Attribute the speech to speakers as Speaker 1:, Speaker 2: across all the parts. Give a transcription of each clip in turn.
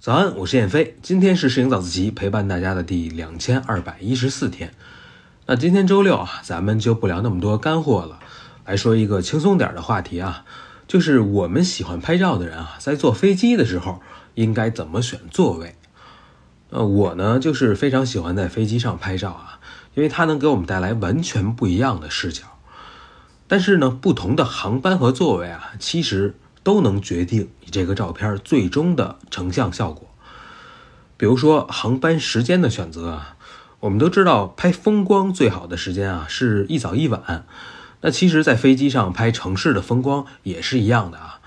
Speaker 1: 早安，我是燕飞，今天是摄影早自习陪伴大家的第两千二百一十四天。那今天周六啊，咱们就不聊那么多干货了，来说一个轻松点的话题啊，就是我们喜欢拍照的人啊，在坐飞机的时候应该怎么选座位？呃，我呢就是非常喜欢在飞机上拍照啊，因为它能给我们带来完全不一样的视角。但是呢，不同的航班和座位啊，其实。都能决定你这个照片最终的成像效果。比如说航班时间的选择啊，我们都知道拍风光最好的时间啊是一早一晚。那其实，在飞机上拍城市的风光也是一样的啊。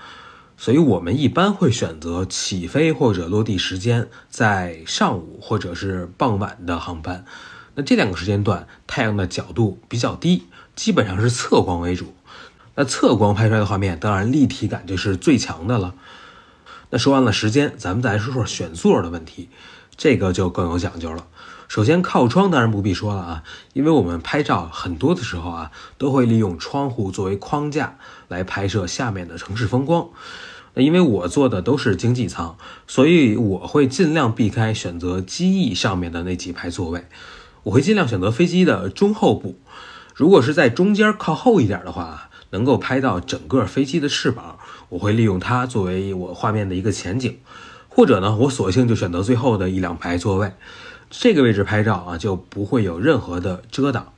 Speaker 1: 所以我们一般会选择起飞或者落地时间在上午或者是傍晚的航班。那这两个时间段，太阳的角度比较低，基本上是侧光为主。那侧光拍出来的画面，当然立体感就是最强的了。那说完了时间，咱们再来说说选座的问题，这个就更有讲究了。首先靠窗当然不必说了啊，因为我们拍照很多的时候啊，都会利用窗户作为框架来拍摄下面的城市风光。那因为我坐的都是经济舱，所以我会尽量避开选择机翼上面的那几排座位，我会尽量选择飞机的中后部。如果是在中间靠后一点的话。能够拍到整个飞机的翅膀，我会利用它作为我画面的一个前景，或者呢，我索性就选择最后的一两排座位，这个位置拍照啊就不会有任何的遮挡。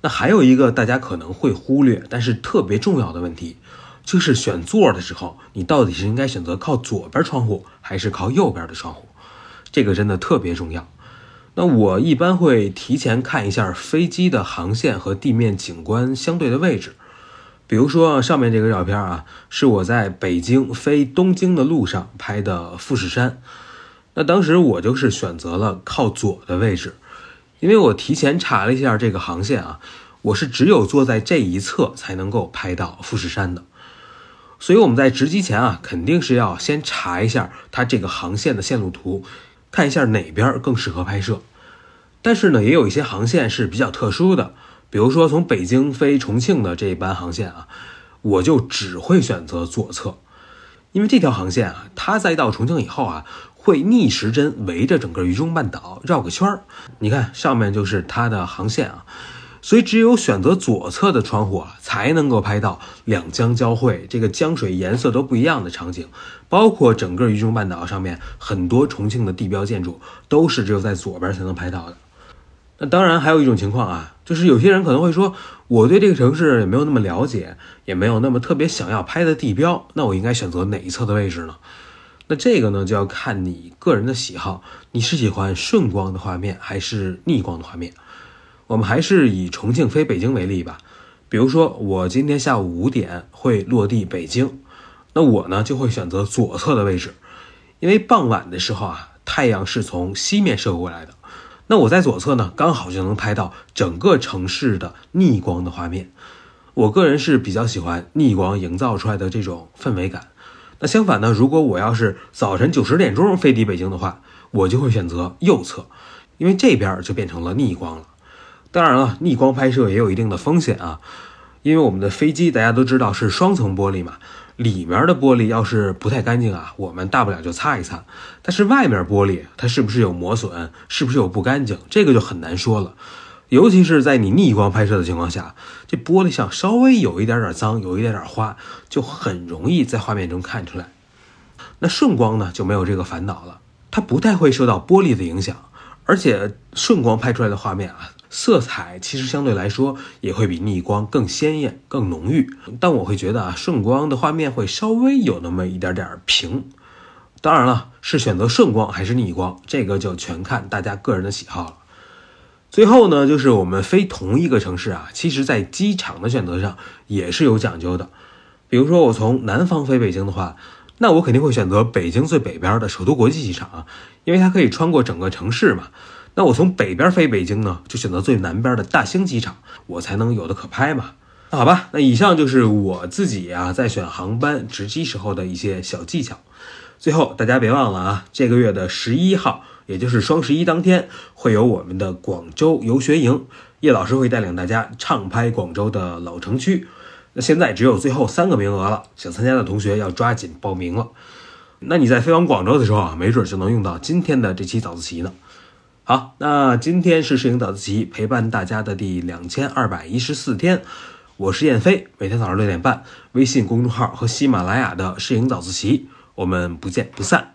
Speaker 1: 那还有一个大家可能会忽略，但是特别重要的问题，就是选座的时候，你到底是应该选择靠左边窗户还是靠右边的窗户？这个真的特别重要。那我一般会提前看一下飞机的航线和地面景观相对的位置。比如说上面这个照片啊，是我在北京飞东京的路上拍的富士山。那当时我就是选择了靠左的位置，因为我提前查了一下这个航线啊，我是只有坐在这一侧才能够拍到富士山的。所以我们在值机前啊，肯定是要先查一下它这个航线的线路图，看一下哪边更适合拍摄。但是呢，也有一些航线是比较特殊的。比如说从北京飞重庆的这一班航线啊，我就只会选择左侧，因为这条航线啊，它在到重庆以后啊，会逆时针围着整个渝中半岛绕个圈儿。你看上面就是它的航线啊，所以只有选择左侧的窗户啊，才能够拍到两江交汇，这个江水颜色都不一样的场景，包括整个渝中半岛上面很多重庆的地标建筑，都是只有在左边才能拍到的。那当然还有一种情况啊，就是有些人可能会说，我对这个城市也没有那么了解，也没有那么特别想要拍的地标，那我应该选择哪一侧的位置呢？那这个呢就要看你个人的喜好，你是喜欢顺光的画面还是逆光的画面？我们还是以重庆飞北京为例吧。比如说我今天下午五点会落地北京，那我呢就会选择左侧的位置，因为傍晚的时候啊，太阳是从西面射过来的。那我在左侧呢，刚好就能拍到整个城市的逆光的画面。我个人是比较喜欢逆光营造出来的这种氛围感。那相反呢，如果我要是早晨九十点钟飞抵北京的话，我就会选择右侧，因为这边就变成了逆光了。当然了，逆光拍摄也有一定的风险啊，因为我们的飞机大家都知道是双层玻璃嘛。里面的玻璃要是不太干净啊，我们大不了就擦一擦。但是外面玻璃它是不是有磨损，是不是有不干净，这个就很难说了。尤其是在你逆光拍摄的情况下，这玻璃上稍微有一点点脏，有一点点花，就很容易在画面中看出来。那顺光呢就没有这个烦恼了，它不太会受到玻璃的影响，而且顺光拍出来的画面啊。色彩其实相对来说也会比逆光更鲜艳、更浓郁，但我会觉得啊，顺光的画面会稍微有那么一点点平。当然了，是选择顺光还是逆光，这个就全看大家个人的喜好了。最后呢，就是我们飞同一个城市啊，其实在机场的选择上也是有讲究的。比如说我从南方飞北京的话，那我肯定会选择北京最北边的首都国际机场啊，因为它可以穿过整个城市嘛。那我从北边飞北京呢，就选择最南边的大兴机场，我才能有的可拍嘛。那好吧，那以上就是我自己啊在选航班值机时候的一些小技巧。最后大家别忘了啊，这个月的十一号，也就是双十一当天，会有我们的广州游学营，叶老师会带领大家畅拍广州的老城区。那现在只有最后三个名额了，想参加的同学要抓紧报名了。那你在飞往广州的时候啊，没准就能用到今天的这期早自习呢。好，那今天是摄影早自习陪伴大家的第两千二百一十四天，我是燕飞，每天早上六点半，微信公众号和喜马拉雅的摄影早自习，我们不见不散。